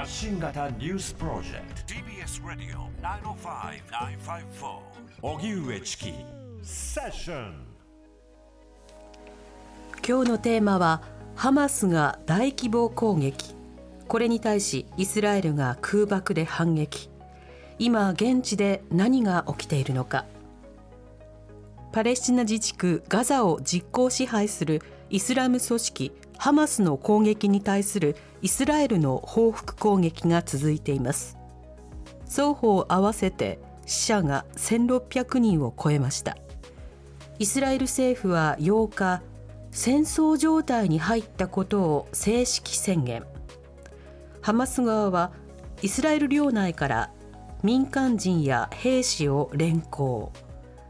発信型ニュースプロジェクト。TBS ラディオ905-954荻上チキ。セッション今日のテーマはハマスが大規模攻撃。これに対しイスラエルが空爆で反撃。今現地で何が起きているのか。パレスチナ自治区ガザを実効支配するイスラム組織ハマスの攻撃に対するイスラエルの報復攻撃が続いています。双方合わせて死者が1600人を超えました。イスラエル政府は8日戦争状態に入ったことを正式宣言。ハマス側はイスラエル領内から民間人や兵士を連行。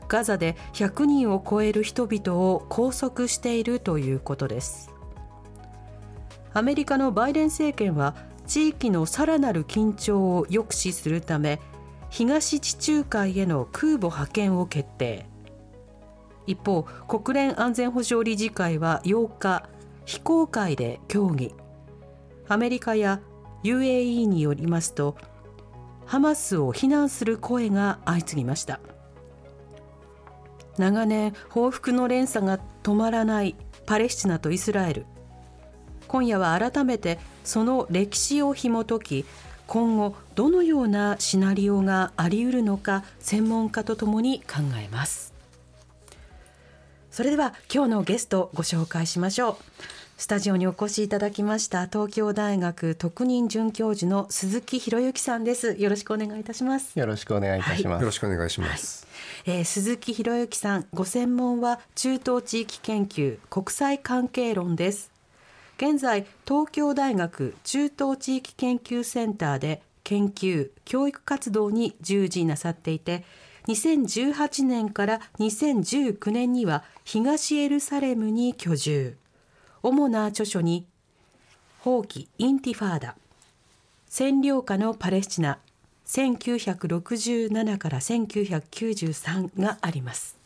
ガザで100人を超える人々を拘束しているということです。アメリカのバイデン政権は地域のさらなる緊張を抑止するため東地中海への空母派遣を決定。一方国連安全保障理事会は8日非公開で協議。アメリカや UAE によりますとハマスを非難する声が相次ぎました。長年報復の連鎖が止まらないパレスチナとイスラエル。今夜は改めてその歴史を紐解き今後どのようなシナリオがあり得るのか専門家とともに考えます。それでは今日のゲストご紹介しましょう。スタジオにお越しいただきました東京大学特任准教授の鈴木博之さんです。よろしくお願いいたします。よろしくお願いいたします、はい、よろしくお願いします、はい、えー、鈴木博之さんご専門は中東地域研究国際関係論です現在東京大学中東地域研究センターで研究教育活動に従事なさっていて2018年から2019年には東エルサレムに居住。主な著書に放棄インティファーダ。占領下のパレスチナ。1967から1993があります。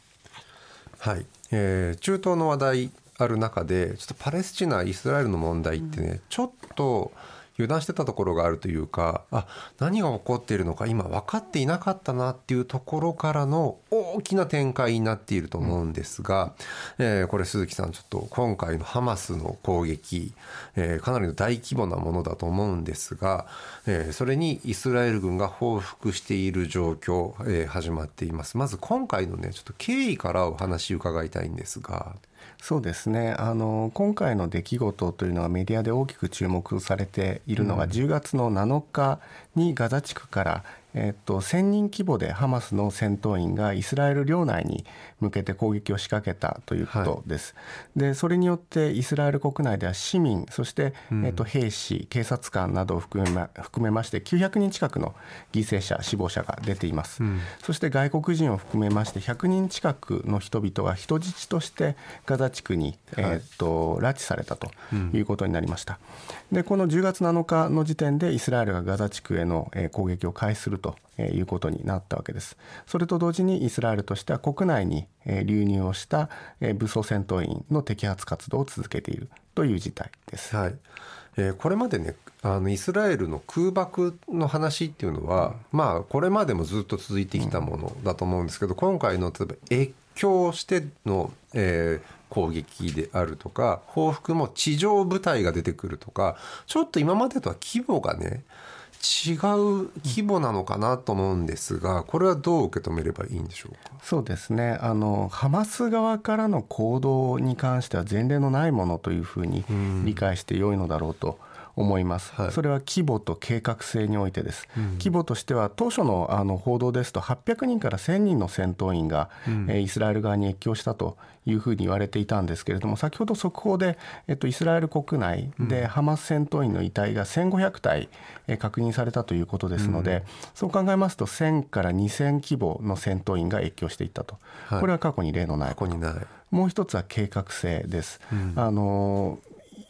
はい、えー、中東の話題。ある中でちょっとパレスチナイスラエルの問題ってね、うん、ちょっと油断してたところがあるというかあ何が起こっているのか今分かっていなかったなっていうところからの大きな展開になっていると思うんですが、うん、えー、これ鈴木さんちょっと今回のハマスの攻撃、えー、かなりの大規模なものだと思うんですが、えー、それにイスラエル軍が報復している状況、えー、始まっています。まず今回のねちょっと経緯からお話伺いたいんですが。そうですね。あの今回の出来事というのはメディアで大きく注目されているのが、10月の7日にガザ地区からえっと、1000人規模でハマスの戦闘員がイスラエル領内に向けて攻撃を仕掛けたということです。はい、でそれによってイスラエル国内では市民そして、えっと、兵士警察官などを含めま含めまして900人近くの犠牲者死亡者が出ています、うん、そして外国人を含めまして100人近くの人々が人質としてガザ地区に、えっと拉致されたということになりました。でこの10月7日の時点でイスラエルがガザ地区への攻撃を開始するということになったわけです。それと同時にイスラエルとしては国内に流入をした武装戦闘員の摘発活動を続けているという事態です。はいえー、これまでねあのイスラエルの空爆の話っていうのは、うん、まあこれまでもずっと続いてきたものだと思うんですけど、うん、今回の例えば越境しての、えー、攻撃であるとか報復も地上部隊が出てくるとかちょっと今までとは規模がね違う規模なのかなと思うんですがこれはどう受け止めればいいんでしょうか？そうですね。あのハマス側からの行動に関しては前例のないものというふうに理解してよいのだろうと。思います、はい、それは規模と計画性においてです、うん、規模としては当初のあの報道ですと800人から1000人の戦闘員が、うん、えイスラエル側に越境したというふうに言われていたんですけれども先ほど速報で、えっと、イスラエル国内でハマス戦闘員の遺体が1500体、え確認されたということですので、うん、そう考えますと1000から2000規模の戦闘員が越境していったと、はい、これは過去に例のない過去にない。もう一つは計画性です。うん、あの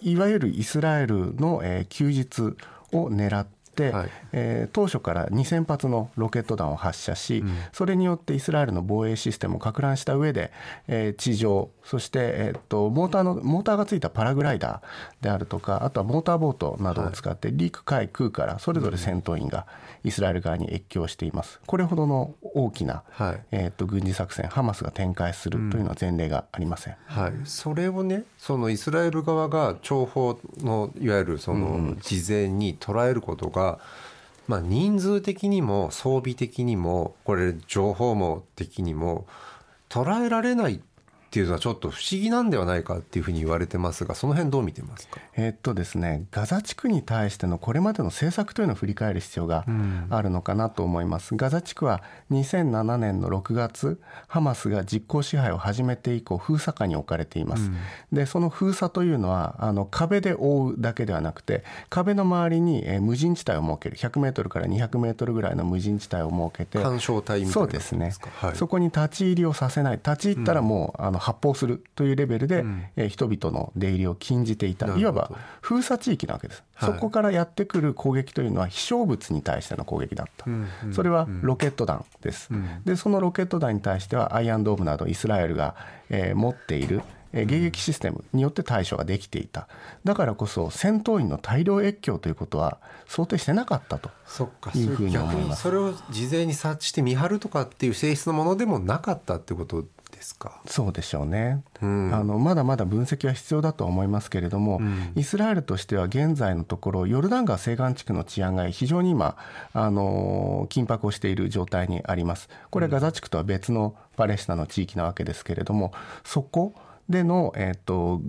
いわゆるイスラエルの、え休日を狙って、はい、えー、当初から2000発のロケット弾を発射し、うん、それによってイスラエルの防衛システムをか乱した上で、えー、地上そして、えっと、モーターのモーターがついたパラグライダーであるとかあとはモーターボートなどを使って陸海空からそれぞれ戦闘員がイスラエル側に越境しています。これほどの大きな、はい。えっと、軍事作戦ハマスが展開するというのは前例がありません。はい、それをねそのイスラエル側が情報のいわゆるその事前に捉えることが、まあ、人数的にも装備的にもこれ情報網的にも捉えられないっていうのはちょっと不思議なんではないかっていうふうに言われてますがその辺どう見てますか？えーっとですね、ガザ地区に対してのこれまでの政策というのを振り返る必要があるのかなと思います。ガザ地区は2007年の6月、ハマスが実効支配を始めて以降、封鎖下に置かれています。で、その封鎖というのは、あの壁で覆うだけではなくて、壁の周りに、えー無人地帯を設ける、100メートルから200メートルぐらいの無人地帯を設けて、干渉帯みたいなそうですね。はい。そこに立ち入りをさせない。立ち入ったらもう、あの発砲するというレベルで、えー人々の出入りを禁じていたいわば封鎖地域なわけです、はい。そこからやってくる攻撃というのは飛翔物に対しての攻撃だった、それはロケット弾です、でそのロケット弾に対してはアイアンドームなどイスラエルが、えー持っているえー迎撃システムによって対処ができていた。だからこそ戦闘員の大量越境ということは想定してなかったというふうに逆思います。にそれを事前に察知して見張るとかっていう性質のものでもなかったってことですか？そうでしょうね、うん。あのまだまだ分析は必要だと思いますけれども、イスラエルとしては現在のところヨルダン川西岸地区の治安が非常に今あの緊迫をしている状態にあります。これはガザ地区とは別のパレスチナの地域なわけですけれどもそこでの、えー、と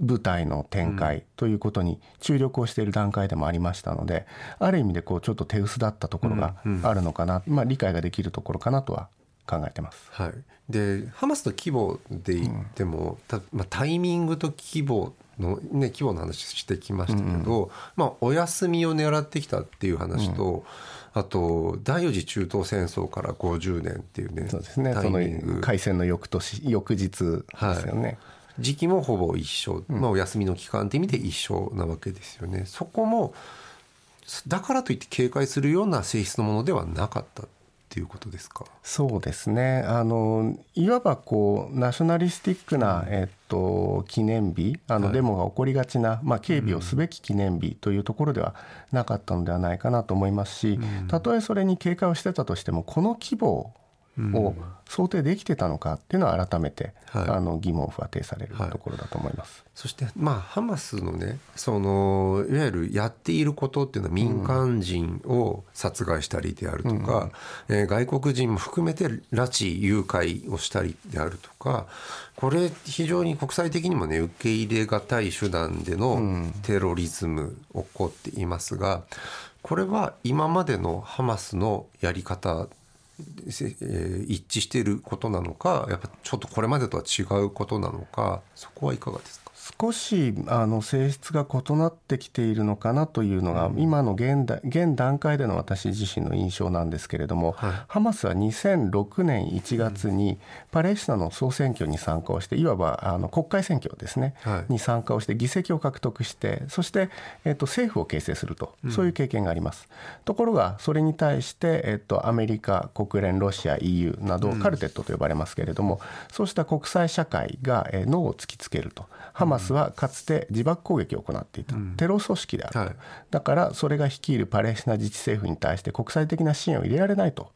部隊の展開ということに注力をしている段階でもありましたので、ある意味でこうちょっと手薄だったところがあるのかな、まあ、理解ができるところかなとは考えてます。はい、でハマスの規模で言っても、たまあ、タイミングと規模の、ね、規模の話してきましたけど、まあ、お休みを狙ってきたっていう話と、あと第四次中東戦争から50年っていうねそうですね。タそのイミング。開戦の翌年、翌日ですよね。時期もほぼ一緒、まあ、お休みの期間って意味で一緒なわけですよね。そこもだからといって警戒するような性質のものではなかった。っていうことですか？そうですね。あのいわばこうナショナリスティックな、えっと記念日、あの、はいデモが起こりがちな、まあ警備をすべき記念日というところではなかったのではないかなと思いますし、たとえそれに警戒をしてたとしてもこの規模を想定できてたのかっていうのは改めて、はい。あの疑問符は呈されるはいところだと思います。そしてまあハマスのねそのいわゆるやっていることっていうのは民間人を殺害したりであるとか、えー外国人も含めて拉致誘拐をしたりであるとかこれ非常に国際的にもね受け入れがたい手段でのテロリズム起こっていますがこれは今までのハマスのやり方せえー一致していることなのかやっぱちょっとこれまでとは違うことなのかそこはいかがですか？少しあの性質が異なってきているのかなというのが、今の現代現段階での私自身の印象なんですけれども、はい。ハマスは2006年1月にパレスチナの総選挙に参加をしていわばあの国会選挙ですね、はい。に参加をして議席を獲得してそして、えっと、政府を形成するとそういう経験があります。ところがそれに対して、えっと、アメリカ国連ロシア EU などカルテットと呼ばれますけれども、そうした国際社会が、えー、ノーを突きつけるとハマスはかつて自爆攻撃を行っていた、テロ組織であると、はい。だからそれが率いるパレスチナ自治政府に対して国際的な支援を入れられないと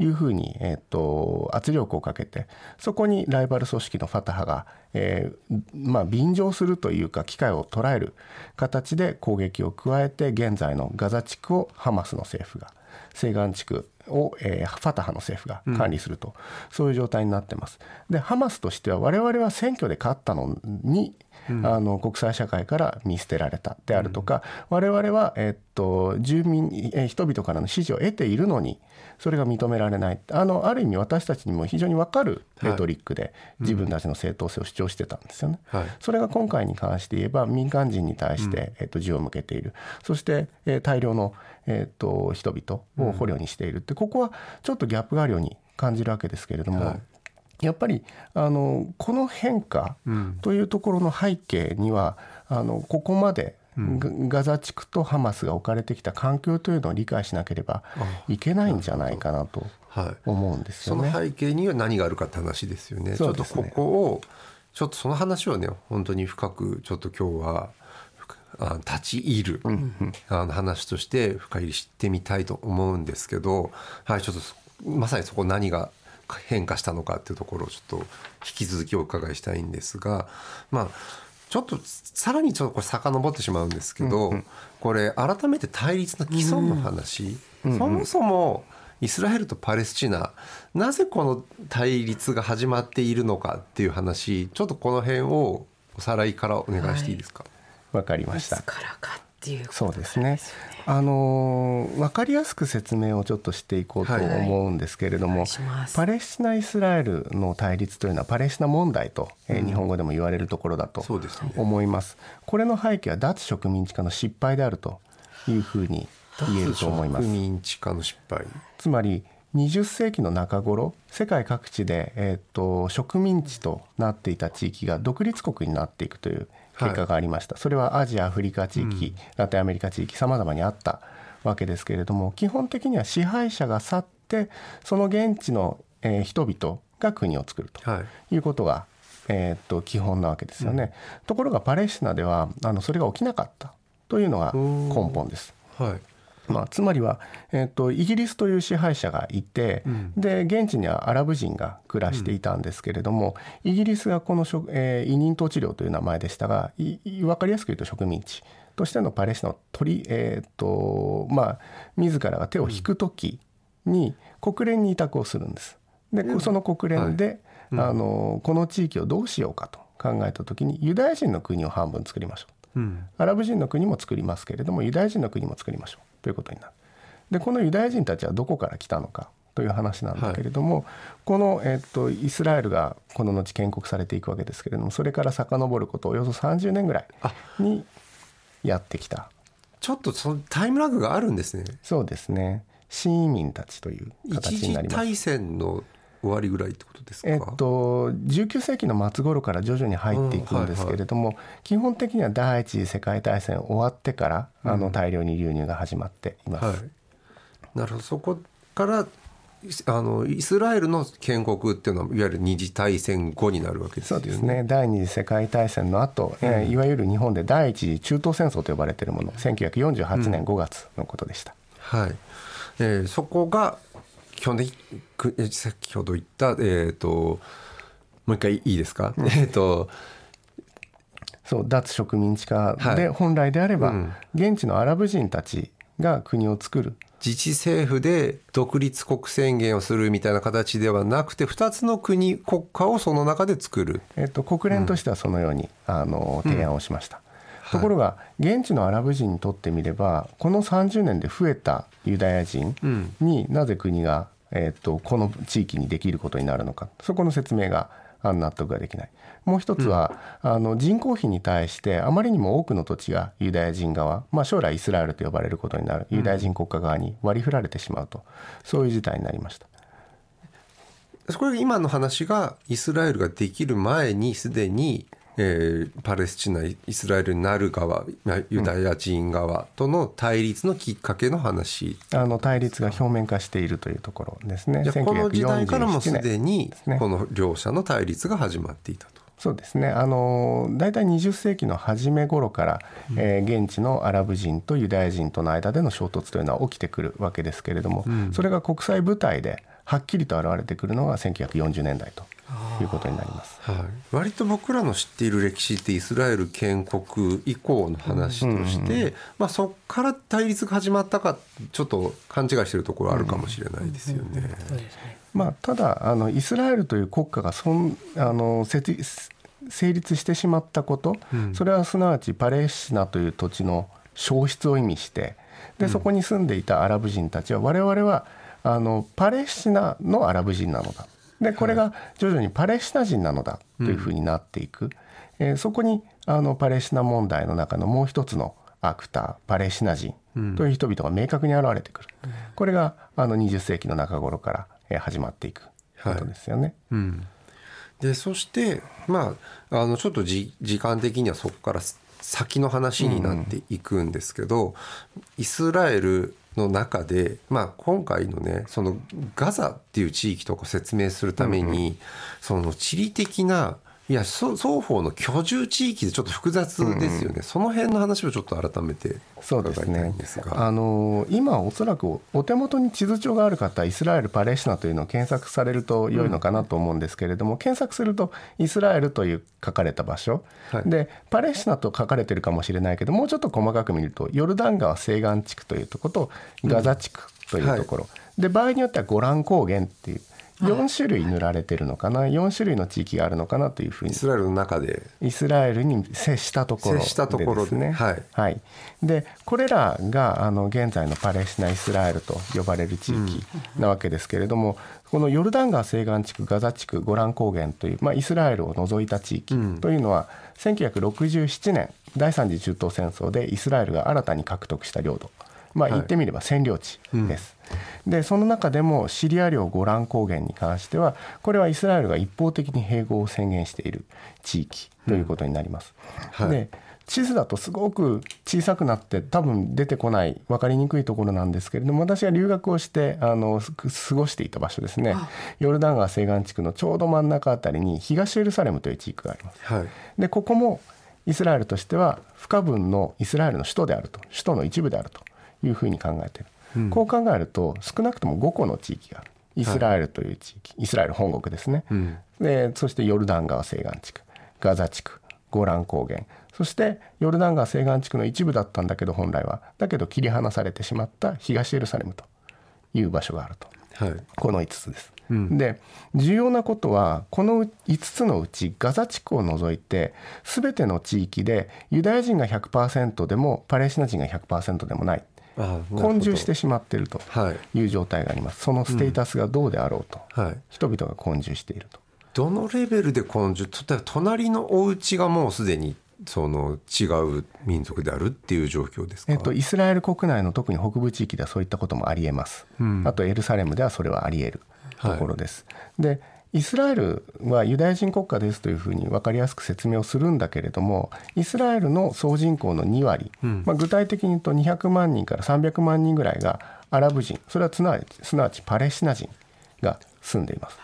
いうふうに、えっと圧力をかけてそこにライバル組織のファタハが、えーまあ、便乗するというか機会を捉える形で攻撃を加えて現在のガザ地区をハマスの政府が西岸地区を、えーファタハの政府が管理すると、そういう状態になってます。でハマスとしては我々は選挙で勝ったのに、あの国際社会から見捨てられたであるとか、我々は、えっと住民、えー人々からの支持を得ているのにそれが認められない。あのある意味私たちにも非常に分かるレトリックで自分たちの正当性を主張してたんですよね。はい。それが今回に関して言えば民間人に対して、えっと銃を向けている。そして、えー大量の、えっと人々を捕虜にしているって、ここはちょっとギャップがあるように感じるわけですけれども、はい。やっぱりあのこの変化というところの背景には、あのここまでガガザ地区とハマスが置かれてきた環境というのを理解しなければいけないんじゃないかなとはい。思うんですそのよね。背景には何があるかって話ですよね。ちょっとここをちょっとその話をね本当に深くちょっと今日はあ立ち入る、あの話として深入りしてみたいと思うんですけど、はい、ちょっとそまさにそこ何が変化したのかっていうところをちょっと引き続きお伺いしたいんですがまあちょっとさらにちょっとこれ遡ってしまうんですけど、これ改めて対立の基礎の話、そもそもイスラエルとパレスチナなぜこの対立が始まっているのかっていう話ちょっとこの辺をおさらいからお願いしていいですか？わかりましたいつ。からかっていうことそうですね。あのーわかりやすく説明をちょっとしていこうとはい思うんですけれども、お願いしますパレスチナ・イスラエルの対立というのはパレスチナ問題と、えー日本語でも言われるところだとそうですね思います。これの背景は脱植民地化の失敗であるというふうに言えると思います植。民地化の失敗つまり20世紀の中頃世界各地で、えー、と植民地となっていた地域が独立国になっていくという結果がありました、それはアジアアフリカ地域、ラテンアメリカ地域さまざまにあったわけですけれども基本的には支配者が去ってその現地の、えー人々が国を作るとはい。いうことが、えー、と基本なわけですよね、ところがパレスチナではあのそれが起きなかったというのが根本です。はいまあ、つまりは、えー、とイギリスという支配者がいて、で現地にはアラブ人が暮らしていたんですけれども、イギリスがこの植、えー委任統治領という名前でしたがいい分かりやすく言うと植民地としてのパレスチナを取り、えーとまあ、自らが手を引く時に国連に委託をするんです。でその国連で、あのこの地域をどうしようかと考えた時にユダヤ人の国を半分作りましょう。うん。アラブ人の国も作りますけれどもユダヤ人の国も作りましょうということになる。でこのユダヤ人たちはどこから来たのかという話なんだけれども、この、えっとイスラエルがこの後建国されていくわけですけれどもそれから遡ることおよそ30年ぐらいにやってきた。ちょっとそのタイムラグがあるんですね。そうですね。新移民たちという形になります。大戦の終わりぐらいってことですか、えっと、19世紀の末頃から徐々に入っていくんですけれども、基本的には第一次世界大戦終わってから、あの大量に流入が始まっています。はい、なるほど。そこからあのイスラエルの建国っていうのはいわゆる二次大戦後になるわけですよね。そうですね。第二次世界大戦の後、えーいわゆる日本で第一次中東戦争と呼ばれているもの。1948年5月のことでした。はい、えーそこが基本的先ほど言ったえっ、ともう一回いいですか、えっ、とそう脱植民地化はい。で本来であれば、うん。現地のアラブ人たちが国を作る。自治政府で独立国宣言をするみたいな形ではなくて2つの国国家をその中で作る。えっと、国連としてはそのように、あの提案をしました、ところが現地のアラブ人にとってみればこの30年で増えたユダヤ人になぜ国が、えっと、この地域にできることになるのか。そこの説明があ納得ができない。もう一つは、あの人口比に対してあまりにも多くの土地がユダヤ人側、まあ、将来イスラエルと呼ばれることになる。ユダヤ人国家側に割り振られてしまうと。そういう事態になりました。これ今の話がイスラエルができる前にすでに、えーパレスチナイスラエルになる側まあユダヤ人側との対立のきっかけの話、あの対立が表面化しているというところですね。じゃあこの時代からもす1947でにねこの両者の対立が始まっていたと。そうですね。あの大体20世紀の初め頃から、えー現地のアラブ人とユダヤ人との間での衝突というのは起きてくるわけですけれども、それが国際舞台ではっきりと現れてくるのが1940年代ということになります。はい、割と僕らの知っている歴史ってイスラエル建国以降の話として、まあ、そこから対立が始まったかちょっと勘違いしてるところあるかもしれないですよね。まあ、ただあのイスラエルという国家がそんあの設成立してしまったこと、それはすなわちパレスチナという土地の消失を意味してでそこに住んでいたアラブ人たちは我々はあのパレスチナのアラブ人なのだでこれが徐々にパレスチナ人なのだというふうになっていく、えーそこにあのパレスチナ問題の中のもう一つのアクターパレスチナ人という人々が明確に現れてくる、これがあの20世紀の中頃からえー始まっていくことですよね。うん、でそしてまああのちょっとじ時間的にはそこから先の話になっていくんですけど、イスラエルの中で、まあ、今回のねそのガザっていう地域とか説明するために、その地理的ないやそ双方の居住地域でちょっと複雑ですよね、その辺の話をちょっと改めてそうですね。んですが。あの今おそらくお手元に地図帳がある方イスラエル・パレスチナというのを検索されると良いのかなと思うんですけれども、検索するとイスラエルという書かれた場所、はい。でパレスチナと書かれてるかもしれないけどもうちょっと細かく見るとヨルダン川西岸地区というところとガザ地区というところ、で場合によってはゴラン高原っていう4種類塗られてるのかな？4種類の地域があるのかなというふうに。イスラエルの中で。イスラエルに接したところで接したところでですね。はい。でこれらがあの現在のパレスチナ・イスラエルと呼ばれる地域なわけですけれども、このヨルダン川西岸地区ガザ地区ゴラン高原という、まあ、イスラエルを除いた地域というのは、1967年第三次中東戦争でイスラエルが新たに獲得した領土。まあ、はい。言ってみれば占領地です、でその中でもシリア領ゴラン高原に関してはこれはイスラエルが一方的に併合を宣言している地域ということになります。はい。で地図だとすごく小さくなって多分出てこない分かりにくいところなんですけれども私が留学をしてあのす過ごしていた場所ですね。ヨルダン川西岸地区のちょうど真ん中あたりに東エルサレムという地域があります。はい。でここもイスラエルとしては不可分のイスラエルの首都であると。首都の一部であるというふうに考えている、こう考えると少なくとも5個の地域がある。イスラエルという地域、イスラエル本国ですね、でそしてヨルダン川西岸地区。ガザ地区。ゴラン高原。そしてヨルダン川西岸地区の一部だったんだけど本来は。だけど切り離されてしまった東エルサレムという場所があると。はい。この5つです。で重要なことはこの5つのうちガザ地区を除いて全ての地域でユダヤ人が100%でもパレスチナ人が100%でもない混住してしまっているとはい。いう状態があります。そのステータスがどうであろうと、はい。人々が混住していると。どのレベルで混住例えば隣のお家がもうすでにその違う民族であるっていう状況ですか、えっと、イスラエル国内の特に北部地域ではそういったこともありえます、あとエルサレムではそれはありえるところです、でイスラエルはユダヤ人国家ですというふうに分かりやすく説明をするんだけれどもイスラエルの総人口の2割、まあ、具体的に言うと200万人から300万人ぐらいがアラブ人それはすなわちすなわちパレスチナ人が住んでいます。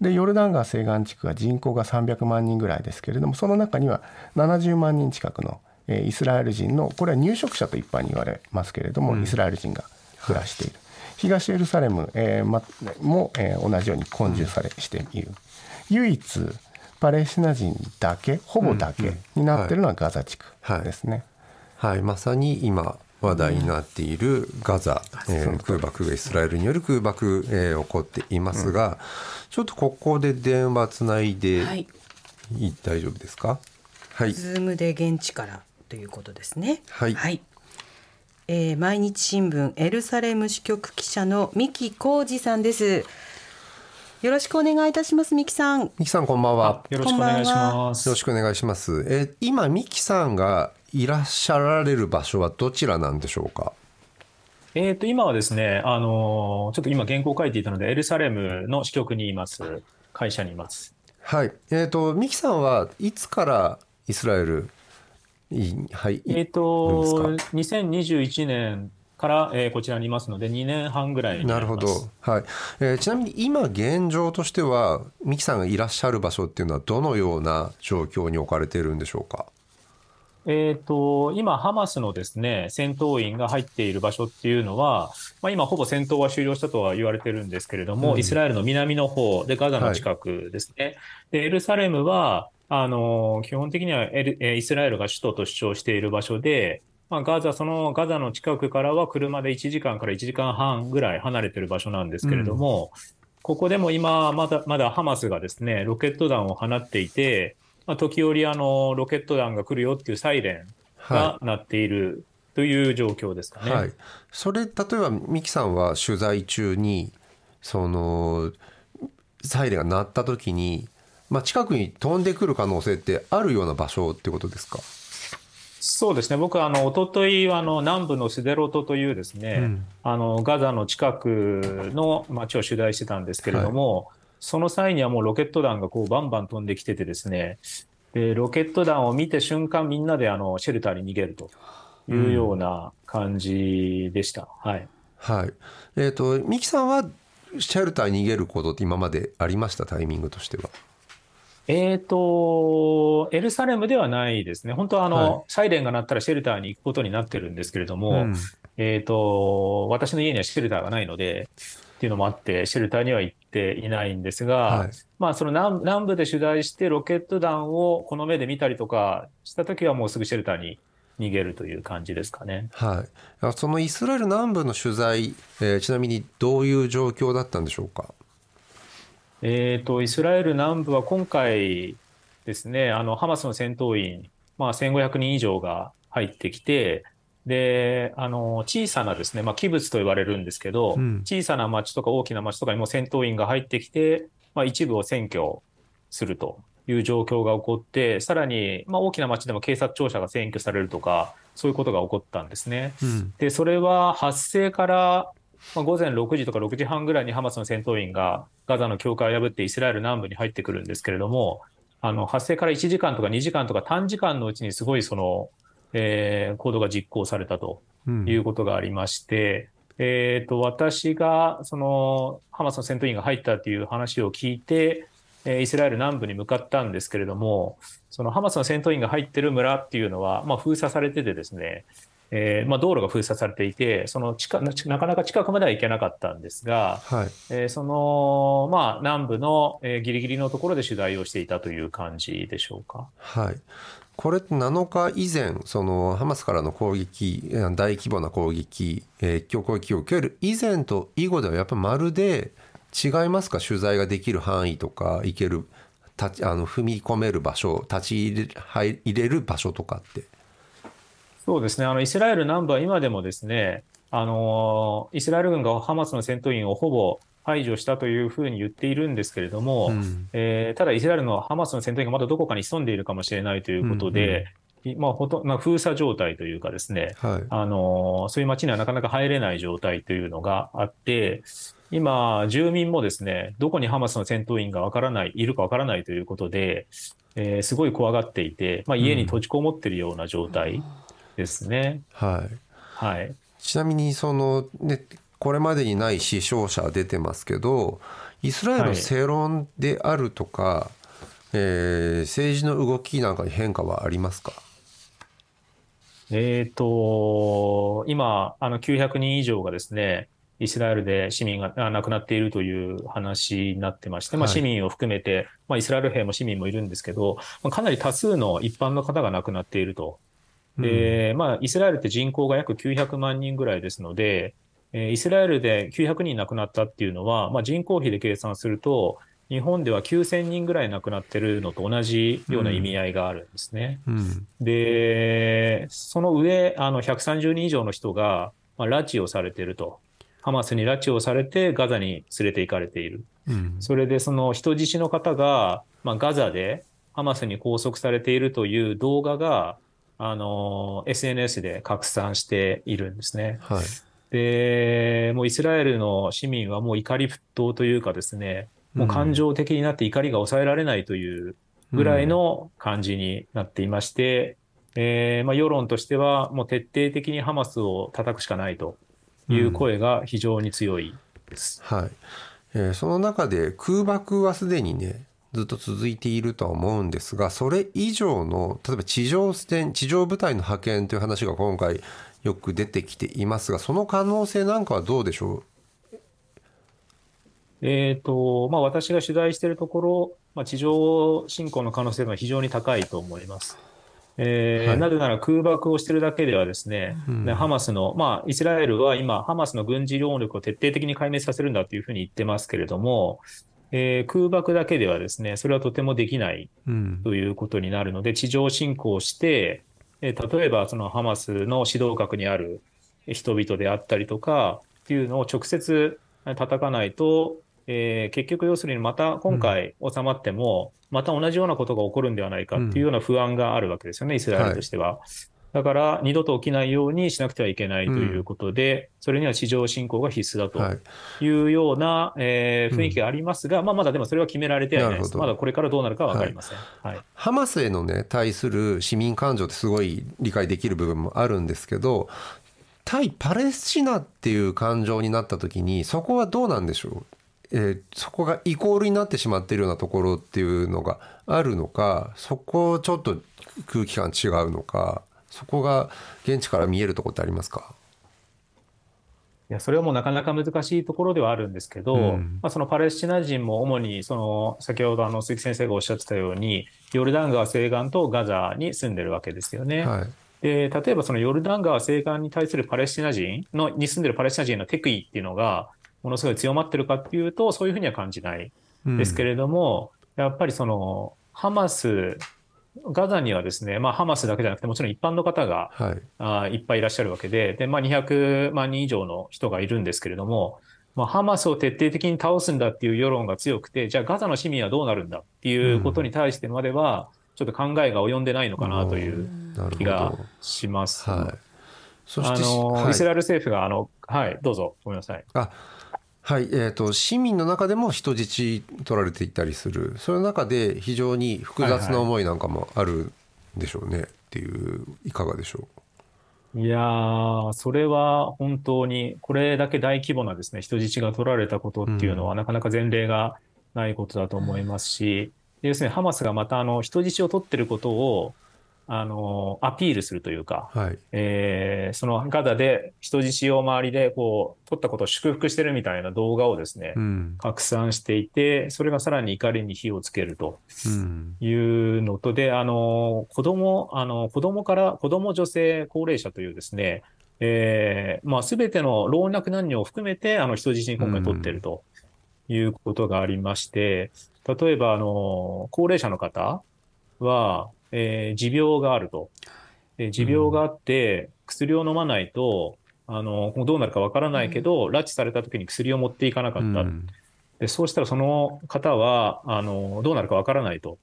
でヨルダン川西岸地区は人口が300万人ぐらいですけれどもその中には70万人近くの、えーイスラエル人のこれは入植者と一般に言われますけれども、イスラエル人が暮らしている、東エルサレム、えーま、も、えー同じように混住されしている。唯一パレスチナ人だけほぼだけになっているのはガザ地区ですね。はい、まさに今話題になっているガザ、えー空爆がイスラエルによる空爆、えー起こっていますが、ちょっとここで電話つないで、はい。い、大丈夫ですか？はい。ズームで現地からということですね。はいえー毎日新聞エルサレム支局記者の三木幸治さんです。よろしくお願いいたします、三木さん。ミキさんこんばんはよろしくお願いします。よろしくお願いします、えー今ミキさんがいらっしゃられる場所はどちらなんでしょうか？えっと、今はですね、あのーちょっと今原稿を書いていたので、エルサレムの支局にいます。会社にいます。はいえっ、とミキさんはいつからイスラエルいはい。えっいとるんです、2021年から、えーこちらにいますので、2年半ぐらいになるほります。ど、はい。えーちなみに今現状としてはミキさんがいらっしゃる場所っていうのはどのような状況に置かれているんでしょうか？えっと、今、ハマスのですね、戦闘員が入っている場所っていうのは、まあ、今、ほぼ戦闘は終了したとは言われてるんですけれども、イスラエルの南の方で、ガザの近くですね。で、エルサレムは、あの、基本的にはエルえーイスラエルが首都と主張している場所で、まあ、ガザ、そのガザの近くからは車で1時間から1時間半ぐらい離れてる場所なんですけれども、ここでも今、まだ、まだハマスがですね、ロケット弾を放っていて、まあ、時折、あの、ロケット弾が来るよっていうサイレンが鳴っているという状況ですかね。はい、それ例えばミキさんは取材中にそのサイレンが鳴った時に、まあ、近くに飛んでくる可能性ってあるような場所ってことですか？そうですね。僕は、あの、一昨日あの、南部のスデロトというですね、あの、ガザの近くの街を取材してたんですけれども、その際にはもうロケット弾がこう、バンバン飛んできててですね、で、ロケット弾を見て瞬間みんなであの、シェルターに逃げるというような感じでした。はい。はいえー、とミキさんはシェルターに逃げることって今までありました？タイミングとしてはえーと、エルサレムではないですね。本当はあの、はいサイレンが鳴ったらシェルターに行くことになってるんですけれども、うんえーと、私の家にはシェルターがないので、っていうのもあって、シェルターには行っていないんですが、はいまあ、その南南部で取材して、ロケット弾をこの目で見たりとかしたときは、もうすぐシェルターに逃げるという感じですかね。はいあ、そのイスラエル南部の取材、えーちなみにどういう状況だったんでしょうか？えーと、イスラエル南部は今回ですね、あの、ハマスの戦闘員、まあ、1500人以上が入ってきて、で、あの、小さなですね、まあ、器物と言われるんですけど、うん小さな町とか大きな町とかにも戦闘員が入ってきて、まあ、一部を占拠するという状況が起こって、さらに、まあ、大きな町でも警察庁舎が占拠されるとか、そういうことが起こったんですね。うんで、それは発生から、まあ、午前6時とか6時半ぐらいにハマスの戦闘員がガザの境界を破ってイスラエル南部に入ってくるんですけれども、あの発生から1時間とか2時間とか短時間のうちにすごいその、えー行動が実行されたとうん。いうことがありまして、えーと私がそのハマスの戦闘員が入ったという話を聞いて、えーイスラエル南部に向かったんですけれども、そのハマスの戦闘員が入ってる村っていうのは、まあ、封鎖されててですね、えーまあ、道路が封鎖されていて、その近ななかなか近くまでは行けなかったんですが、はいえーその、まあ、南部の、えーギリギリのところで取材をしていたという感じでしょうか。はい、これって7日以前そのハマスからの攻撃えー大規模な攻撃、えー、強攻撃を受ける以前と以後ではやっぱまるで違いますか？取材ができる範囲とか行ける立ちあの踏み込める場所立ち入れ入入れる場所とかって。そうですね、あのイスラエル南部は今でもですね、あのイスラエル軍がハマスの戦闘員をほぼ排除したというふうに言っているんですけれども、うん。えーただイスラエルのハマスの戦闘員がまだどこかに潜んでいるかもしれないということで、いまあ、ほとまあ、封鎖状態というかですね、はい。あのそういう街にはなかなか入れない状態というのがあって、今、住民もですね、どこにハマスの戦闘員がわからない、いるかわからないということで、えーすごい怖がっていて、まあ、家に閉じこもっているような状態ですね。はいはい。ちなみにその、ね、これまでにない死傷者出てますけどイスラエルの世論であるとか、えー政治の動きなんかに変化はありますか？えっ、と、今、あの900人以上がですね、イスラエルで市民があ亡くなっているという話になってまして、まあ、はい市民を含めて、まあ、イスラエル兵も市民もいるんですけど、まあ、かなり多数の一般の方が亡くなっていると。で、まあ、イスラエルって人口が約900万人ぐらいですので、えーイスラエルで900人亡くなったっていうのは、まあ、人口比で計算すると、日本では9000人ぐらい亡くなってるのと同じような意味合いがあるんですね。うんで、その上、あの130人以上の人が、まあ、拉致をされていると。ハマスに拉致をされてガザに連れて行かれている。うんそれでその人質の方が、まあ、ガザでハマスに拘束されているという動画が、あの、SNS で拡散しているんですね。はい。で、もうイスラエルの市民はもう怒り沸騰というかですね、もう感情的になって怒りが抑えられないというぐらいの感じになっていまして、えーまあ、世論としてはもう徹底的にハマスを叩くしかないという声が非常に強いです。はい。えーその中で空爆はすでにねずっと続いているとは思うんですがそれ以上の例えば地上戦地上部隊の派遣という話が今回よく出てきていますがその可能性なんかはどうでしょえーとまあ、私が取材しているところ、まあ、地上侵攻の可能性は非常に高いと思います。えーはい。なぜなら空爆をしているだけではですね、ねハマスの、まあ、イスラエルは今、ハマスの軍事能力を徹底的に壊滅させるんだというふうに言ってますけれども、えー空爆だけではですね、それはとてもできないうん。ということになるので、地上侵攻して、えー例えばそのハマスの指導閣にある人々であったりとかっていうのを直接叩かないと、えー結局要するにまた今回収まっても、また同じようなことが起こるんではないかっていうような不安があるわけですよね、イスラエルとしては。だから二度と起きないようにしなくてはいけないということで、それには地上侵攻が必須だと。はいいうような、えー雰囲気がありますが、まあ、まだでもそれは決められてはいないです。まだこれからどうなるかは分かりません。はいハマスへのね対する市民感情ってすごい理解できる部分もあるんですけど対パレスチナっていう感情になった時にそこはどうなんでしょう？えーそこがイコールになってしまっているようなところっていうのがあるのかそこちょっと空気感違うのかそこが現地から見えるところってありますか？いや、それはもうなかなか難しいところではあるんですけど、うん。まあ、そのパレスチナ人も主に、その、先ほどあの鈴木先生がおっしゃってたように、ヨルダン川西岸とガザに住んでるわけですよね。はい。で、例えばそのヨルダン川西岸に対するパレスチナ人の、に住んでるパレスチナ人の敵意っていうのが、ものすごい強まってるかっていうと、そういうふうには感じないですけれども、やっぱりその、ハマス、ガザにはですね、まあハマスだけじゃなくて、もちろん一般の方が、はい。あーいっぱいいらっしゃるわけで、で、まあ、200万人以上の人がいるんですけれども、まあ、ハマスを徹底的に倒すんだっていう世論が強くて、じゃあガザの市民はどうなるんだっていうことに対してまでは、ちょっと考えが及んでないのかなという気がどします。はい。そしてあの、はい。イスラエル政府が、あの、はい、どうぞ、ごめんなさい。あはいえー、と市民の中でも人質取られていたりする。その中で非常に複雑な思いなんかもあるんでしょうね、っていういかがでしょいやー、それは本当に、これだけ大規模なですね、人質が取られたことっていうのは、なかなか前例がないことだと思いますし、で要するにハマスがまたあの人質を取ってることをあのアピールするというか、うはい。えーそのガザで人質を周りでこう取ったことを祝福してるみたいな動画をですね、うん。拡散していて、それがさらに怒りに火をつけるとうん。いうのと、で、あの、子供、あの、子供から、子供、女性、高齢者というですね、えーまあ、すべての老若男女を含めて、あの、人質に今回取っているということがありまして、例えば、あの、高齢者の方は、えー持病があると。で持病があって、薬を飲まないと、あの、どうなるかわからないけど、拉致された時に薬を持っていかなかった。うん。で、そうしたらその方は、あの、どうなるかわからないと。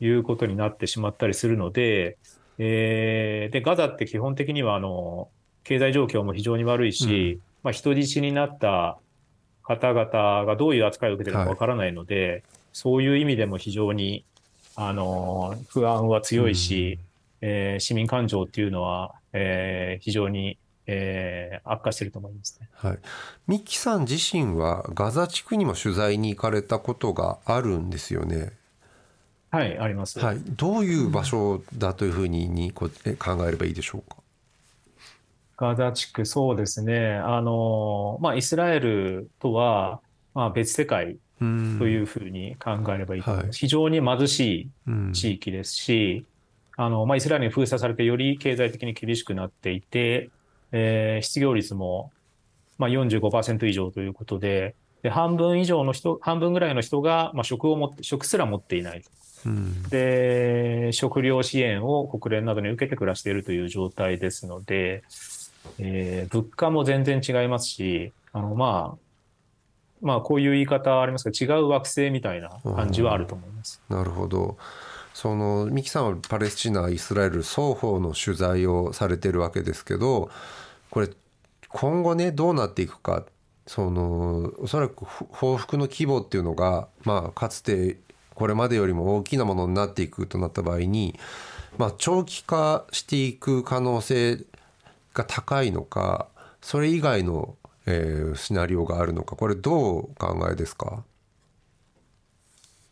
いうことになってしまったりするので、えーで、ガザって基本的には、あの、経済状況も非常に悪いし、まあ、人質になった方々がどういう扱いを受けてるのかわからないので、そういう意味でも非常に、あの、不安は強いし、えー市民感情っていうのは、えー非常に、えー悪化してると思いますね。はい、ミッキさん自身はガザ地区にも取材に行かれたことがあるんですよね。はい、あります。はい、どういう場所だというふうににこ考えればいいでしょうか？ガザ地区、そうですね。あの、まあ、イスラエルとは、まあ、別世界うんというふうに考えればいいと思います。はい非常に貧しうんい地域ですし、あの、まあ、イスラエルに封鎖されてより経済的に厳しくなっていて、えー失業率も、まあ、45%以上ということで、で、半分以上の人、半分ぐらいの人が、まあ、職を持って、職すら持っていない。うんで、食料支援を国連などに受けて暮らしているという状態ですので、えー物価も全然違いますし、あの、まあ、まあ、こういう言い方ありますけど、違う惑星みたいな感じはあると思います。なるほど。そのミキさんはパレスチナイスラエル双方の取材をされてるわけですけどこれ今後ねどうなっていくかそのおそらくふ報復の規模っていうのが、まあ、かつてこれまでよりも大きなものになっていくとなった場合に、まあ、長期化していく可能性が高いのかそれ以外の、えーシナリオがあるのか。これどうお考えですか？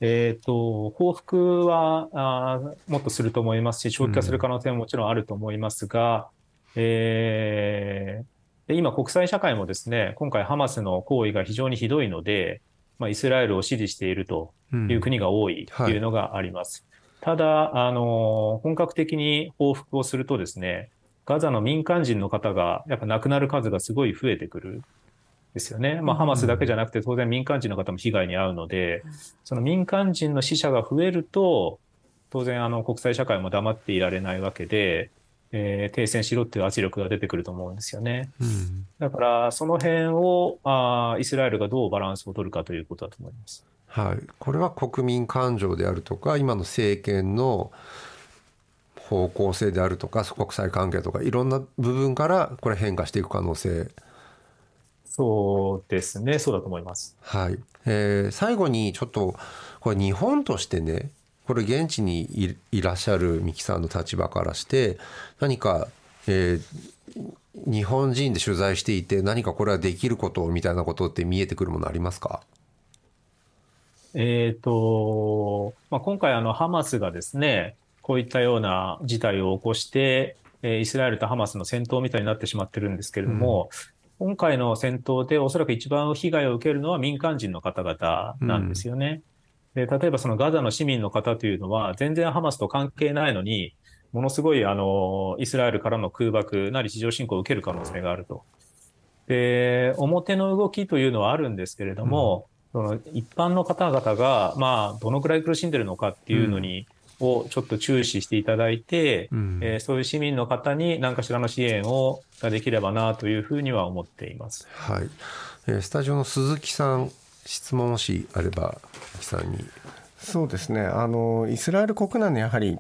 えっと、報復はあーもっとすると思いますし、長期化する可能性ももちろんあると思いますが、えーで今、国際社会もですね、今回ハマスの行為が非常にひどいので、まあ、イスラエルを支持しているという国が多いというのがあります。ただ、あの、本格的に報復をするとですね、ガザの民間人の方がやっぱ亡くなる数がすごい増えてくる。ですよね。まあ、ハマスだけじゃなくて、当然民間人の方も被害に遭うので、その民間人の死者が増えると、当然、あの、国際社会も黙っていられないわけで、えー停戦しろっていう圧力が出てくると思うんですよね。だから、その辺を、あーイスラエルがどうバランスを取るかということだと思います。はい、これは国民感情であるとか今の政権の方向性であるとか国際関係とかいろんな部分からこれ変化していく可能性そうですね。そうだと思います。はい、えー最後にちょっとこれ日本としてねこれ現地にいいらっしゃる三木さんの立場からして何か、えー日本人で取材していて何かこれはできることみたいなことって見えてくるものありますか？えっ、と、まあ、今回あのハマスがですね、こういったような事態を起こして、えーイスラエルとハマスの戦闘みたいになってしまってるんですけれども、今回の戦闘でおそらく一番被害を受けるのは民間人の方々なんですよね。で、例えばそのガザの市民の方というのは全然ハマスと関係ないのに、ものすごいあの、イスラエルからの空爆なり地上侵攻を受ける可能性があると。で、表の動きというのはあるんですけれども、その一般の方々が、まあ、どのくらい苦しんでるのかっていうのに、をちょっと注視していただいて、うん。えーそういう市民の方に何かしらの支援をができればなというふうには思っています。はい、えースタジオの鈴木さん質問もしあれば鈴木さんに。そうですね。あのイスラエル国内のやはり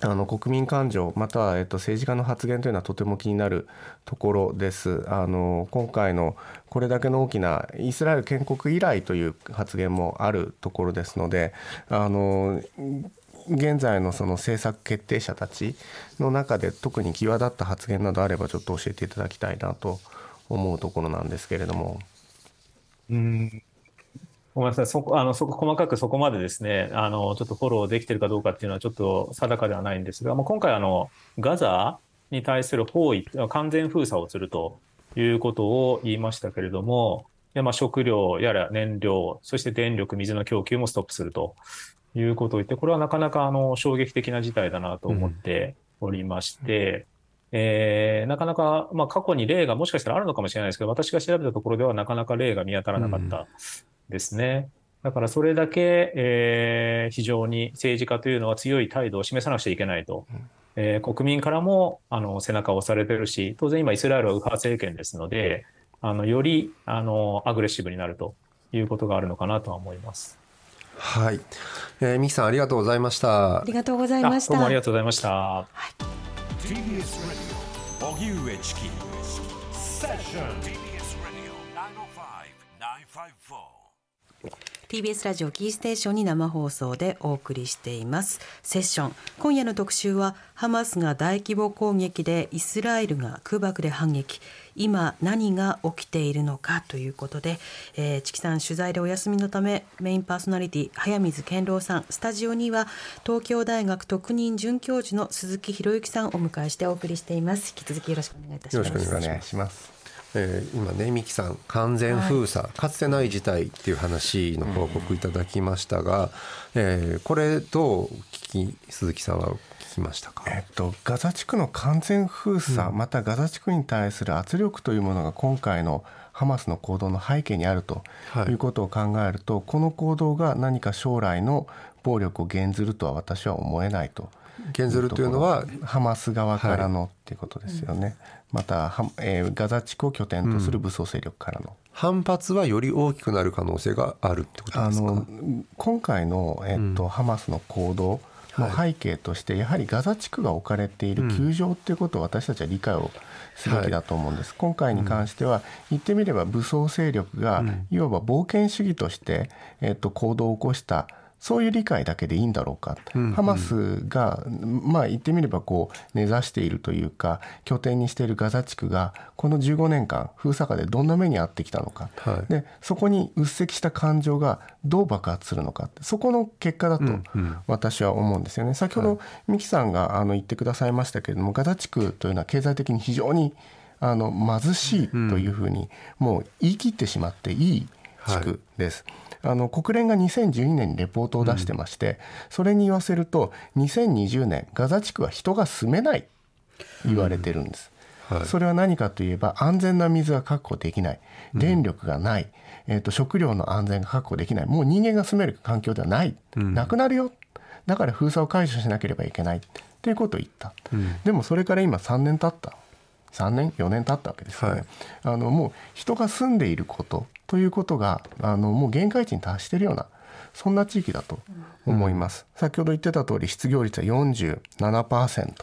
あの国民感情または、えっと、政治家の発言というのはとても気になるところです。あの今回のこれだけの大きなイスラエル建国以来という発言もあるところですのであの現在のその政策決定者たちの中で特に際立った発言などあればちょっと教えていただきたいなと思うところなんですけれども。うん。ごめんなさい、そこ、あの、そこ、細かくそこまでですね、あの、ちょっとフォローできてるかどうかっていうのはちょっと定かではないんですが、まあ、今回、あの、ガザに対する包囲、完全封鎖をするということを言いましたけれども、でまあ、食料やら燃料、そして電力、水の供給もストップすると。いうことを言って、これはなかなか、あの、衝撃的な事態だなと思っておりまして、えーなかなか、まあ、過去に例がもしかしたらあるのかもしれないですけど、私が調べたところではなかなか例が見当たらなかったですね。だからそれだけ、えー非常に政治家というのは強い態度を示さなくちゃいけないと。えー国民からもあの背中を押されてるし、当然今イスラエルは右派政権ですので、あのよりあのアグレッシブになるということがあるのかなとは思います。はい、えー、ミキさんありがとうございました。ありがとうございました。あどうもありがとうございました。TBS Radio 荻上チキセッション TBS Radio 905-954 TBS ラジオキーステーションに生放送でお送りしています。セッション。今夜の特集はハマスが大規模攻撃でイスラエルが空爆で反撃。今何が起きているのかということで、えー、チキさん取材でお休みのためメインパーソナリティ早水健郎さん。スタジオには東京大学特任准教授の鈴木博之さんをお迎えしてお送りしています。引き続きよろしくお願いいたします。よろしくお願いします。お願いします。えー今ねミキさん完全封鎖、かつてない事態っていう話の報告いただきましたが、えーこれどう聞き鈴木さんは聞きましたか、えっと、ガザ地区の完全封鎖、またガザ地区に対する圧力というものが今回のハマスの行動の背景にあるとはい。いうことを考えると、この行動が何か将来の暴力を減ずるとは私は思えないと。減ずるというのはハマス側からのっていうことですよね。また、はえーガザ地区を拠点とする武装勢力からの。反発はより大きくなる可能性があるってことですか？あの今回の、えっとハマスの行動の背景として、やはりガザ地区が置かれている窮状っていうことを私たちは理解をすべきだと思うんです、今回に関しては言ってみれば武装勢力が、いわば冒険主義として、えっと行動を起こしたそういう理解だけでいいんだろうか、ハマスが、まあ、言ってみればこう根ざしているというか拠点にしているガザ地区がこの15年間封鎖下でどんな目に遭ってきたのか、はい。でそこにうっせきした感情がどう爆発するのかそこの結果だと私は思うんですよね。先ほど三木さんがあの言ってくださいましたけれどもガザ地区というのは経済的に非常にあの貧しいというふうにもう言い切ってしまっていい地区です。あの国連が2012年にレポートを出してまして、それに言わせると2020年ガザ地区は人が住めない言われてるんです。はい。それは何かといえば安全な水が確保できない。電力がない、えー、と食料の安全が確保できない。もう人間が住める環境ではない、なくなるよ。だから封鎖を解除しなければいけない。っていうことを言った、でもそれから今3年経った。3年？4年経ったわけですよね、あのもう人が住んでいることということがあのもう限界値に達しているようなそんな地域だと思います、先ほど言ってた通り失業率は47%、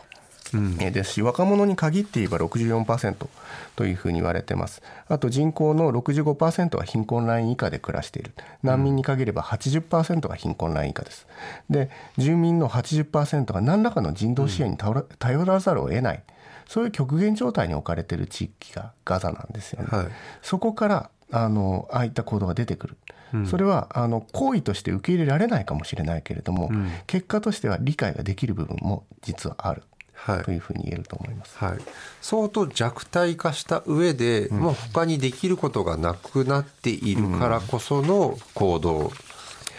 えーですし若者に限って言えば64%というふうに言われてます。あと人口の65%は貧困ライン以下で暮らしている。難民に限れば80%が貧困ライン以下です。で住民の80%が何らかの人道支援に頼ら頼らざるを得ない。そういう極限状態に置かれている地域がガザなんですよね、はい。そこからあのああいった行動が出てくる、それはあの行為として受け入れられないかもしれないけれども、ん。結果としては理解ができる部分も実はある。はい。というふうに言えると思います。はい、相当弱体化した上で、もう他にできることがなくなっているからこその行動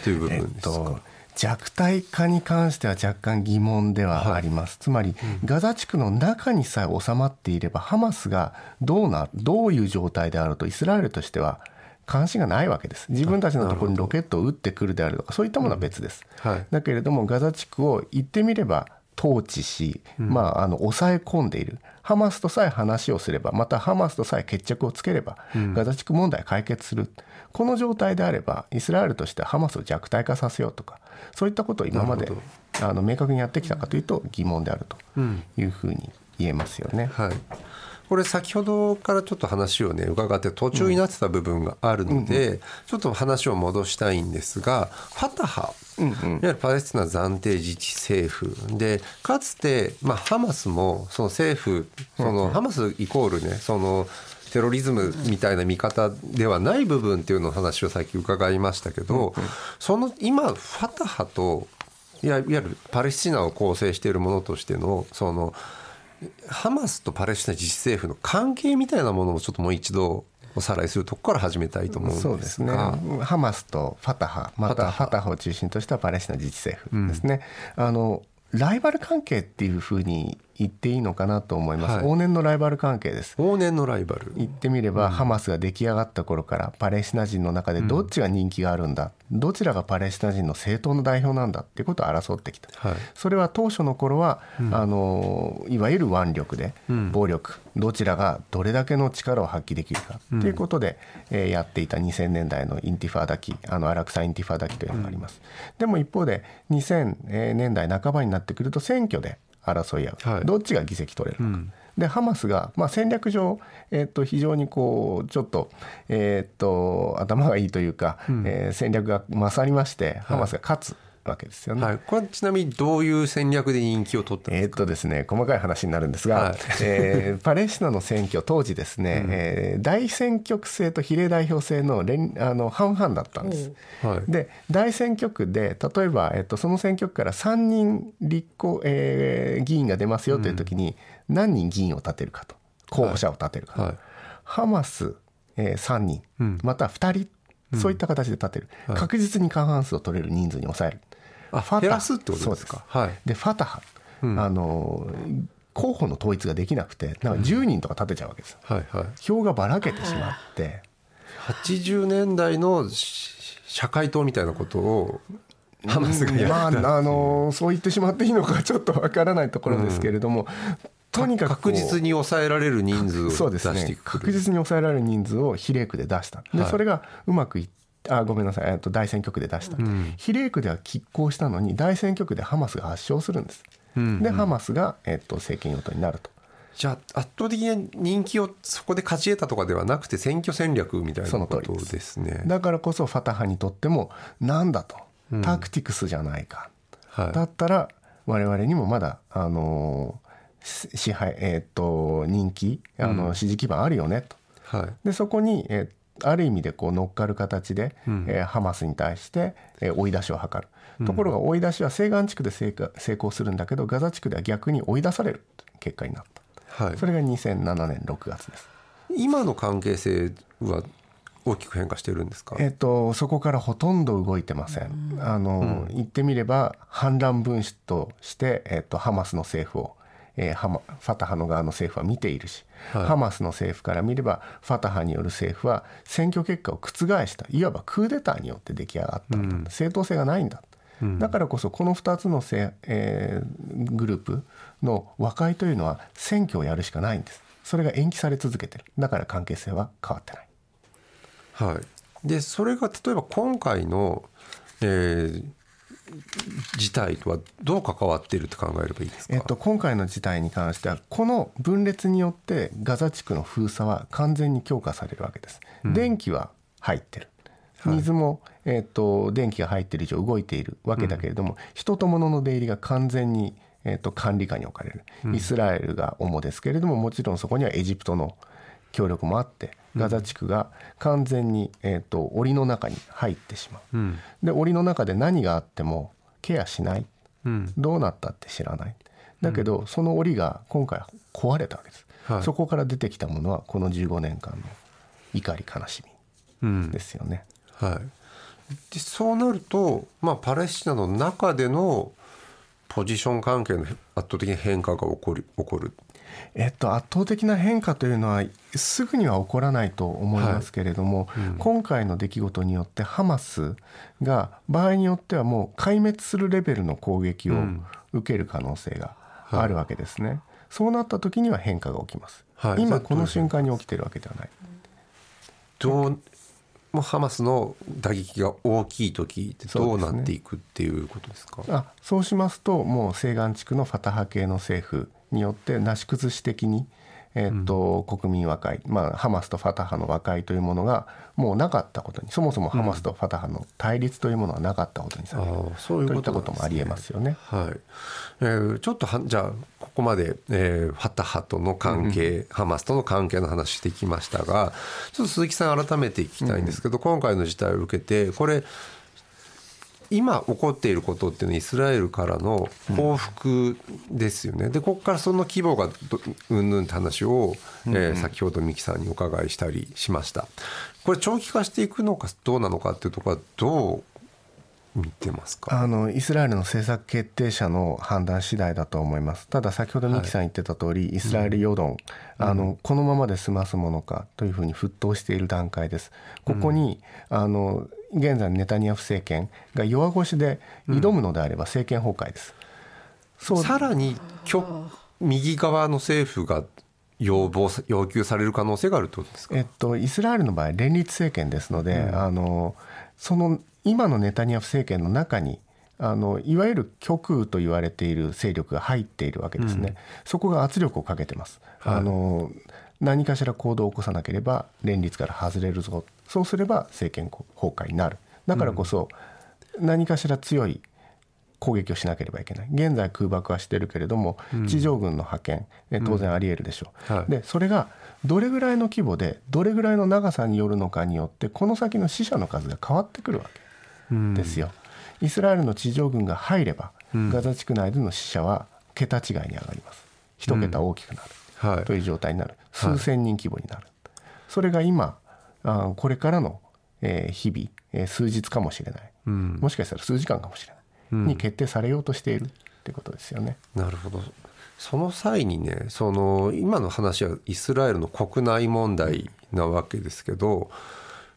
という部えっ分ですか、と弱体化に関しては若干疑問ではあります、つまり、ガザ地区の中にさえ収まっていればハマスがどうなどういう状態であるとイスラエルとしては関心がないわけです。自分たちのところにロケットを撃ってくるであるとかそういったものは別です、はい。だけれどもガザ地区を言ってみれば統治し、まあ、あの抑え込んでいるハマスとさえ話をすればまたハマスとさえ決着をつければ、ガザ地区問題解決する。この状態であればイスラエルとしてはハマスを弱体化させようとかそういったことを今まであの明確にやってきたかというと疑問であるというふうに言えますよね。はい、これ先ほどからちょっと話をね伺って途中になってた部分があるので、ちょっと話を戻したいんですがファタハ、いわゆるパレスチナ暫定自治政府。でかつて、まあ、ハマスもその政府その、ハマスイコールねそのテロリズムみたいな見方ではない部分っていうのを話をさっき伺いましたけど、その今ファタハといわいわゆるパレスチナを構成しているものとしてのそのハマスとパレスチナ自治政府の関係みたいなものをちょっともう一度おさらいするとこから始めたいと思うんですが。そうですね。ハマスとファタハ。またファタハ。を中心としたパレスチナ自治政府ですね、あのライバル関係っていうふうに言っていいのかなと思います、はい。往年のライバル関係です。往年のライバル。言ってみれば、ハマスが出来上がった頃からパレスチナ人の中でどっちが人気があるんだ、どちらがパレスチナ人の正当の代表なんだっていうことを争ってきた、はい。それは当初の頃は、あのいわゆる腕力で暴力、どちらがどれだけの力を発揮できるかということで、えーやっていた2000年代のインティファーダ期あのアラクサインティファーダ期というのがあります、でも一方で2000年代半ばになってくると選挙で争い合う、はい。どっちが議席取れるのか、でハマスが、まあ、戦略上、えっと非常にこうちょっと,、えっと頭がいいというか、えー戦略が勝りましてハマスが勝つわけですよね。はい、これちなみにどういう戦略で人気を取ったんですか、えーっとですね、細かい話になるんですが、はい。えーパレスチナの選挙当時ですね、えー大選挙区制と比例代表制の連あの半々だったんです。はい。で大選挙区で例えば、えっと、その選挙区から3人立候、えー議員が出ますよという時に何人議員を立てるかと。候補者を立てるかと、はい。ハマス、えー3人、ん。または2人そういった形で立てる、確実に過半数を取れる人数に抑える。あファタ減らすってことですか？はい。でファタハ、ん。あの候補の統一ができなくてなんか10人とか立てちゃうわけです、はいはい。票がばらけてしまって、80年代のし社会党みたいなことをハマスがやまったああのそう言ってしまっていいのかちょっとわからないところですけれども、とにかく確実に抑えられる人数を出していく確実に抑えられる人数を比例区で出した。で、はい。それがうまくいっあごめんなさい、えっと大選挙区で出した、比例区では拮抗したのに大選挙区でハマスが圧勝するんです、うんでハマスが、えっと政権与党になると。じゃあ圧倒的な人気をそこで勝ち得たとかではなくて選挙戦略みたいなことですね。だからこそファタハにとってもなんだと。タクティクスじゃないか、はい。だったら我々にもまだあのし支配えーっと人気あの支持基盤あるよねと。はい。でそこに、えーある意味でこう乗っかる形で、えーハマスに対して、えー追い出しを図る。ところが追い出しは西岸地区で成功するんだけどガザ地区では逆に追い出される結果になった。はいそれが2007年6月です。今の関係性は大きく変化してるんですか、えっと、そこからほとんど動いてません。あの、言ってみれば反乱分子として、えっと、ハマスの政府を、えーハマファタハの側の政府は見ているし、はい。ハマスの政府から見ればファタハによる政府は選挙結果を覆したいわばクーデターによって出来上がったん。だ、正当性がないんだ、だからこそこの2つのせ、えーグループの和解というのは選挙をやるしかないんです。それが延期され続けてる。だから関係性は変わってない。はい、でそれが例えば今回の、えー事態とはどう関わっていると考えればいいですか、えっと、今回の事態に関してはこの分裂によってガザ地区の封鎖は完全に強化されるわけです。電気は入ってる。水も、えっと、電気が入ってる以上動いているわけだけれども、人と物の出入りが完全に、えっと、管理下に置かれる、イスラエルが主ですけれどももちろんそこにはエジプトの協力もあってガザ地区が完全に、えー、と檻の中に入ってしまう。うん。で檻の中で何があってもケアしない。うん。どうなったって知らない。だけど、その檻が今回壊れたわけです、はい。そこから出てきたものはこの15年間の怒り悲しうん。みですよね、はい、でそうなると、まあ、パレスチナの中でのポジション関係の圧倒的な変化が起こる起こるえっと、圧倒的な変化というのはすぐには起こらないと思いますけれども、今回の出来事によってハマスが場合によってはもう壊滅するレベルの攻撃をうん。受ける可能性があるわけですね。そうなった時には変化が起きます。はい。今この瞬間に起きてるわけではない。どうもうハマスの打撃が大きい時ってどうなっていくっていうことですか？あそうしますともう西岸地区のファタハ系の政府によってなし崩し的に、えーと国民和解、まあ、ハマスとファタハの和解というものがもうなかったことにそもそもハマスとファタハの対立というものはなかったことにされる、ああそういうこともありえますよね。はい。えーちょっとはじゃあここまで、えーファタハとの関係、ハマスとの関係の話してきましたがちょっと鈴木さん改めて聞きたいんですけど、今回の事態を受けてこれ今起こっていることっていうのはイスラエルからの報復ですよね。でここからその規模がどうんぬんって話を、えー先ほど三木さんにお伺いしたりしました。これ長期化していくのかどうなのかっていうところはどう見てますか？あのイスラエルの政策決定者の判断次第だと思います。ただ先ほどミキさん言ってた通り、イスラエル世論、あのこのままで済ますものかというふうに沸騰している段階です。ここに、あの現在のネタニヤフ政権が弱腰で挑むのであれば政権崩壊です、そう。さらに極右側の政府が要望さ要求される可能性があるとですか？えっと、イスラエルの場合連立政権ですので、あのその今のネタニヤフ政権の中にあのいわゆる極右と言われている勢力が入っているわけですね、そこが圧力をかけてます、あの何かしら行動を起こさなければ連立から外れるぞ。そうすれば政権崩壊になる。だからこそ何かしら強い攻撃をしなければいけない。現在空爆はしてるけれども地上軍の派遣、え当然ありえるでしょう、はい。でそれがどれぐらいの規模でどれぐらいの長さによるのかによってこの先の死者の数が変わってくるわけですよ。イスラエルの地上軍が入れば、ガザ地区内での死者は桁違いに上がります。一桁大きくなる、はい。という状態になる。数千人規模になる、それが今あこれからの、えー日々、えー数日かもしれない、うん。もしかしたら数時間かもしれない、に決定されようとしている。ってことですよね。なるほど。その際にね、その今の話はイスラエルの国内問題なわけですけど、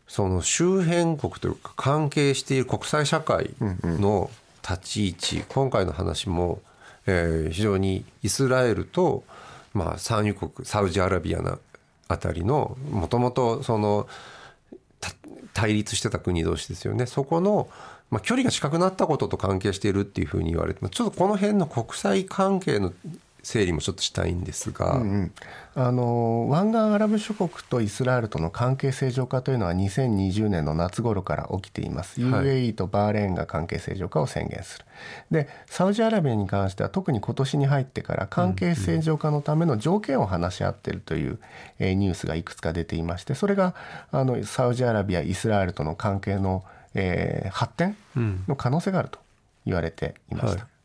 その周辺国というか関係している国際社会の立ち位置、今回の話も、えー非常にイスラエルとまあ産油国サウジアラビアなあたりのもともとそのた対立してた国同士ですよね。そこの、まあ、距離が近くなったことと関係しているっていうふうに言われてちょっとこの辺の国際関係の整理もちょっとしたいんですが、うんあの湾岸アラブ諸国とイスラエルとの関係正常化というのは2020年の夏頃から起きています、はい。UAE とバーレーンが関係正常化を宣言する。でサウジアラビアに関しては特に今年に入ってから関係正常化のための条件を話し合っているという、えーニュースがいくつか出ていましてそれがあのサウジアラビアイスラエルとの関係の、えー発展の可能性があると言われていました。はい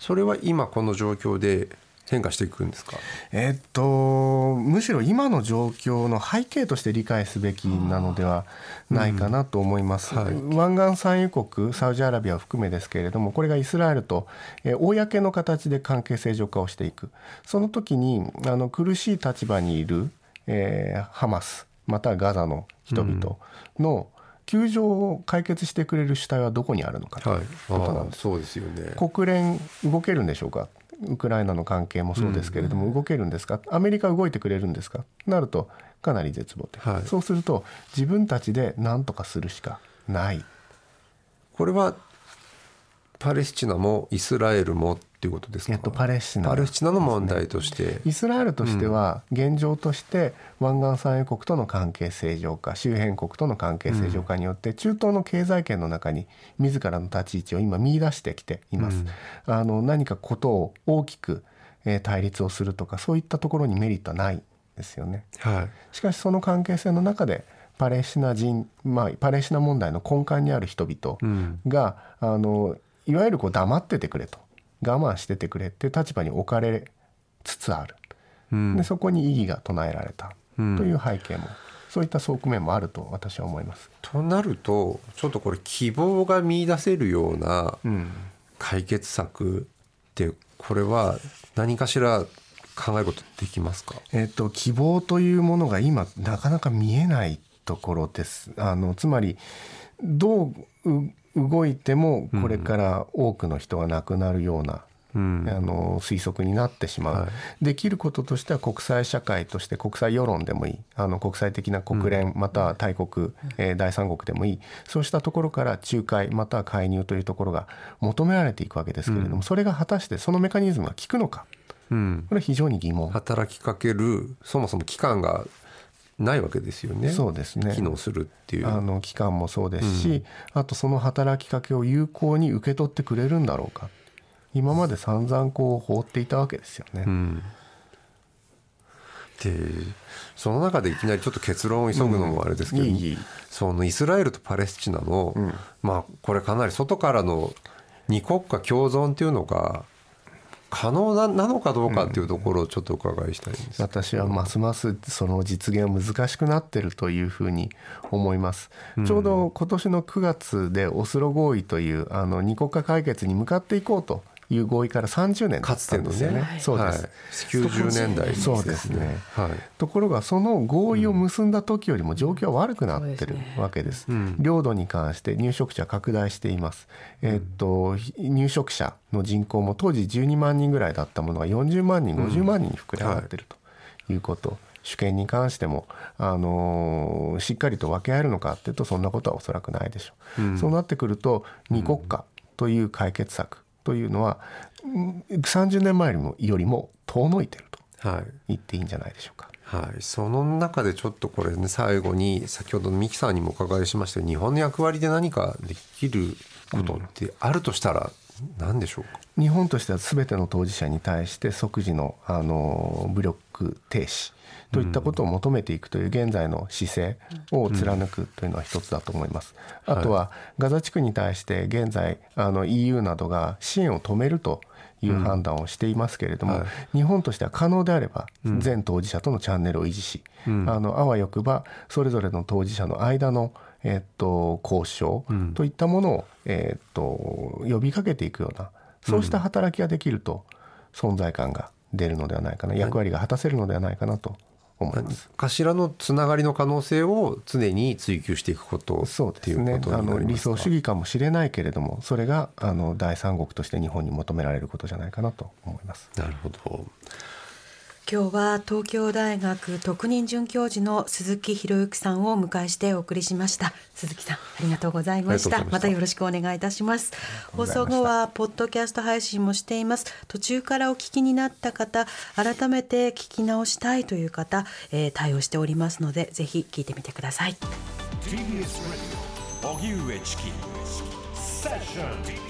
それは今この状況で変化していくんですか？えっとむしろ今の状況の背景として理解すべきなのではないかなと思います、はい。湾岸産油国サウジアラビアを含めですけれどもこれがイスラエルと、えー公の形で関係正常化をしていく。その時にあの苦しい立場にいる、えーハマスまたはガザの人々の窮状を解決してくれる主体はどこにあるのかということなんです。そうですよね。国連動けるんでしょうか？ウクライナの関係もそうですけれども、動けるんですか？アメリカ動いてくれるんですか？なるとかなり絶望的、はい。そうすると自分たちで何とかするしかない。これはパレスチナもイスラエルもっていうことですか、えっとパレスチナパレスチナの問題として、イスラエルとしては現状として湾岸産油国との関係正常化周辺国との関係正常化によって中東の経済圏の中に自らの立ち位置を今見出してきています。あの何かことを大きくえー対立をするとかそういったところにメリットはないですよね。はい。しかしその関係性の中でパレスチナ人、まあ、パレスチナ問題の根幹にある人々うん。が、あのいわゆるこう黙っててくれと我慢しててくれっていう立場に置かれつつある、うん。でそこに異議が唱えられた。うん。という背景も、そういった側面もあると私は思います。となるとちょっとこれ希望が見出せるようなうん。解決策ってこれは何かしら考えることできますか？えっと、希望というものが今なかなか見えないところです。あのつまりどうう動いてもこれから多くの人が亡くなるような、うん。あの推測になってしまう、はできることとしては国際社会として国際世論でもいい。あの国際的な国連、または大国、えー第三国でもいい。そうしたところから仲介または介入というところが求められていくわけですけれども、それが果たしてそのメカニズムが効くのか？うん。これは非常に疑問。働きかけるそもそも期間がないわけですよね。そうですね。機能するっていう。あの期間もそうですし、あとその働きかけを有効に受け取ってくれるんだろうか。今まで散々こう放っていたわけですよね。うん。でその中でいきなりちょっと結論を急ぐのもあれですけど、うん。いいそのイスラエルとパレスチナの、まあこれかなり外からの二国家共存っていうのが可能ななのかどうかっていうところをちょっとお伺いしたいんです。私はますますその実現は難しくなってるというふうに思います、ちょうど今年の9月でオスロ合意というあの二国家解決に向かっていこうという合意から30年経ったんですよね。そうです、はい、90年代ですそうですね。はい。ところがその合意を結んだ時よりも状況は悪くなってるわけです。領土に関して入植者拡大しています。えっと入植者の人口も当時12万人ぐらいだったものが40万人50万人に膨れ上がってるとい。うこと。主権に関しても、あのしっかりと分け合えるのかっていうとそんなことはおそらくないでしょう。そうなってくると二国家という解決策というのはうん30年前よりもよりも遠のいてるとはい。言っていいんじゃないでしょうか。はい、その中でちょっとこれね最後に先ほどのミキさんにもお伺いしましたが日本の役割で何かできることってあるとしたら何でしょうか、日本としては全ての当事者に対して即時のあの武力停止といったことを求めていくという現在の姿勢を貫くというのは一つだと思います。あとはガザ地区に対して現在あの EU などが支援を止めるという判断をしていますけれども、はい。日本としては可能であれば全当事者とのチャンネルを維持し、あのあわよくばそれぞれの当事者の間のえっと、交渉といったものを、えっと、呼びかけていくようなそうした働きができると存在感が出るのではないかな役割が果たせるのではないかなと思います。かしらのつながりの可能性を常に追求していくことそうですねあの理想主義かもしれないけれどもそれがあの第三国として日本に求められることじゃないかなと思います。なるほど今日は東京大学特任准教授の鈴木博之さんをお迎えしてお送りしました。鈴木さんありがとうございました。ました。またよろしくお願いいたします。放送後はポッドキャスト配信もしています。途中からお聞きになった方改めて聞き直したいという方、えー対応しておりますのでぜひ聞いてみてください。TBS Radio 荻上チキセッション